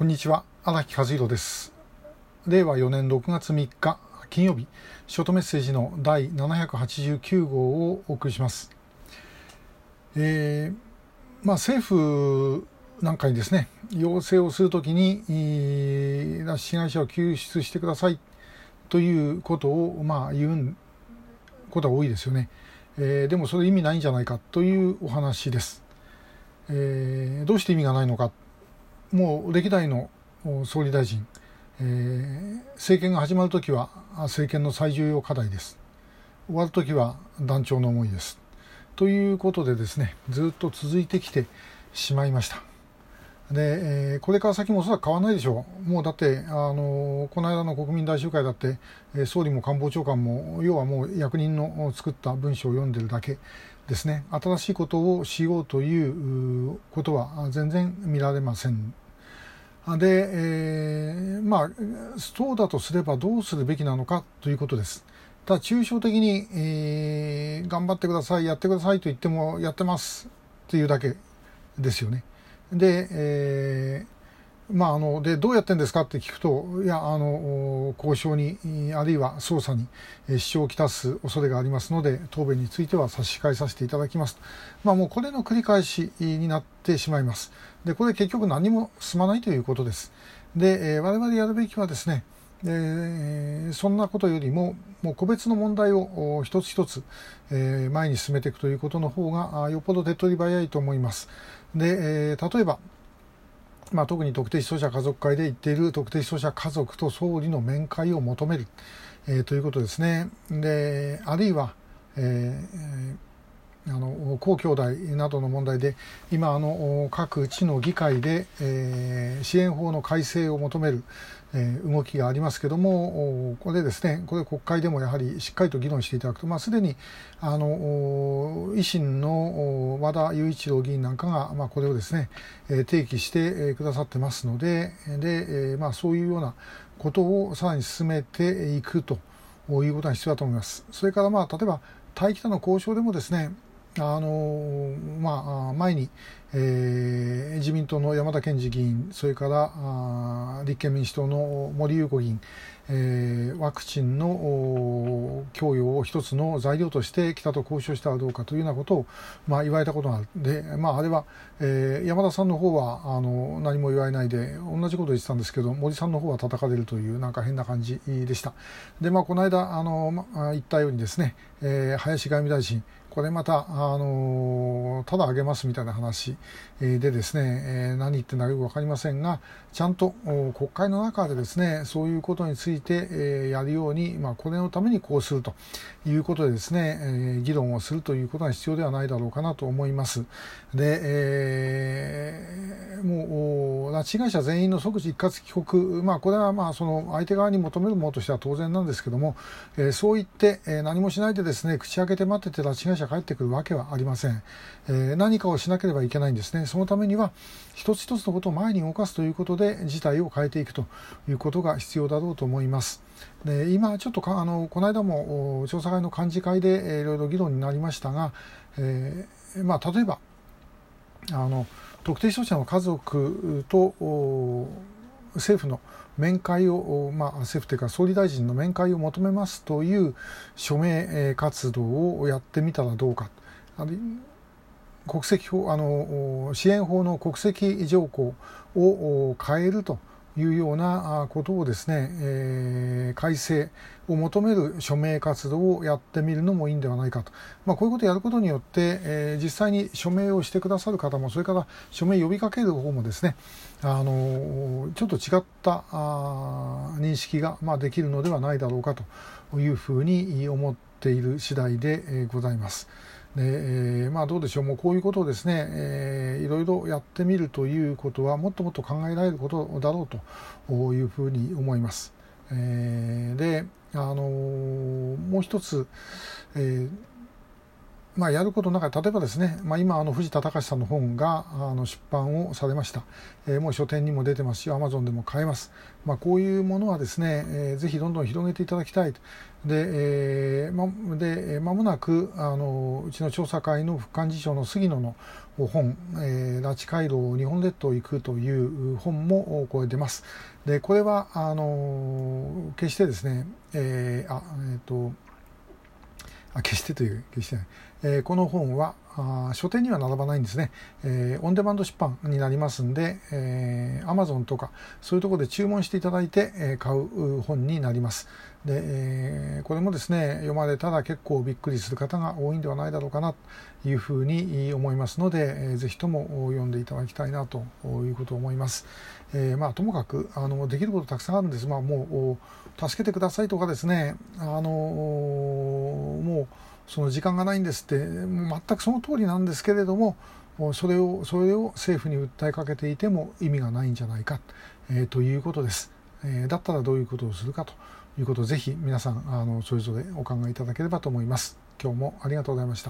こんにちは。荒木和弘です。令和4年6月3日金曜日。ショートメッセージの第789号をお送りします。えー、まあ政府なんかにですね要請をするときに拉致被害者を救出してください。ということをまあ言うことが多いですよね、えー、でもそれ意味ないんじゃないかというお話です、えー、どうして意味がないのか。もう歴代の総理大臣、えー、政権が始まるときは政権の最重要課題です。終わるときは団長の思いです。ということでですね、ずっと続いてきてしまいました。で、えー、これから先もおそらく変わらないでしょう。もうだって、あのこの間の国民大集会だって、え総理も官房長官も、要はもう役人の作った文章を読んでるだけですね。新しいことをしようということは全然見られませんで、えー、まあそうだとすればどうするべきなのかということです。ただ抽象的に、えー、頑張ってくださいやってくださいと言ってもやってますっていうだけですよね。で、えーまあ、あのでどうやってんですかって聞くといやあの交渉にあるいは捜査に支障をきたす恐れがありますので答弁については差し控えさせていただきます、まあ、もうこれの繰り返しになってしまいます。でこれ結局何も進まないということです。で、えー、我々やるべきはですねでそんなことよりももう個別の問題を一つ一つ、えー、前に進めていくということの方がよっぽど手っ取り早いと思います。で、えー、例えばまあ、特に特定失踪者家族会で言っている特定失踪者家族と総理の面会を求める、えー、ということですね。であるいは、えー、あの皇兄弟などの問題で今あの各地の議会で、えー、支援法の改正を求める、えー、動きがありますけどもこれですねこれ国会でもやはりしっかりと議論していただくと、まあ、すでにあの維新の和田雄一郎議員なんかが、まあ、これをですね、えー、提起してくださってますのでで、えーまあ、そういうようなことをさらに進めていくということが必要だと思います。それから、まあ、例えば待機との交渉でもですねあのまあ、前に、えー、自民党の山田賢治議員、それからあ立憲民主党の森裕子議員、えー、ワクチンの供与を一つの材料として北と交渉したらどうかというようなことを、まあ、言われたことがあるで、まあ、あれは、えー、山田さんの方はあの何も言われないで同じことを言ってたんですけど森さんの方は叩かれるというなんか変な感じでした。で、まあ、この間あの、まあ、言ったようにですね、えー、林外務大臣これまた、あのただあげますみたいな話でですね、え何言ってんだかよく分かりませんが、ちゃんと国会の中でですね、そういうことについて、えやるように、まあ、これのためにこうするということでですね、え議論をするということが必要ではないだろうかなと思います。で、えー、もう、拉致被害者全員の即時一括帰国、まあ、これはまあ、その相手側に求めるものとしては当然なんですけども、えそう言って、え何もしないでですね、口開けて待ってて拉致被害者帰ってくるわけはありません、えー、何かをしなければいけないんですね。そのためには一つ一つのことを前に動かすということで事態を変えていくということが必要だろうと思います。で今ちょっとあのこの間も調査会の幹事会で、いろいろ議論になりましたが、えー、まあ、例えばあの特定失踪者の家族と政府の面会を、まあ、政府というか総理大臣の面会を求めますという署名活動をやってみたらどうか。国籍法あの支援法の国籍条項を変えるというようなことをですね、えー、改正を求める署名活動をやってみるのもいいんではないかと、まあ、こういうことをやることによって、えー、実際に署名をしてくださる方もそれから署名呼びかける方もですねあのちょっと違ったあ認識が、まあ、できるのではないだろうかというふうに思っている次第でございます。でえー、まあどうでしょうもうこういうことをですね、えー、いろいろやってみるということはもっともっと考えられることだろうというふうに思います。えー、で、あのー、もう一つ、えーまあ、やることの中で例えばですね、まあ、今あの藤田隆さんの本があの出版をされました、えー、もう書店にも出てますしアマゾンでも買えます、まあ、こういうものはですね、えー、ぜひどんどん広げていただきたいで,、えーま、で間もなくあのうちの調査会の副幹事長の杉野の本「えー、拉致回廊日本列島行く」という本もこれ出ます。でこれはあの決してですね、えー、あえっ、ー、とあ決してという決してない、え、この本はあ書店には並ばないんですね、えー、オンデマンド出版になりますんで、えー、Amazon とかそういうところで注文していただいて、えー、買う本になります。で、えー、これもですね読まれたら結構びっくりする方が多いんではないだろうかなというふうに思いますので、えー、ぜひとも読んでいただきたいなということを思います、えー、まあともかくあのできることたくさんあるんです。まあもう助けてくださいとかですね。あのもうその時間がないんですって全くその通りなんですけれどもそれをそれを政府に訴えかけていても意味がないんじゃないか、えー、ということです、えー、だったらどういうことをするかということをぜひ皆さんあのそれぞれお考えいただければと思います。今日もありがとうございました。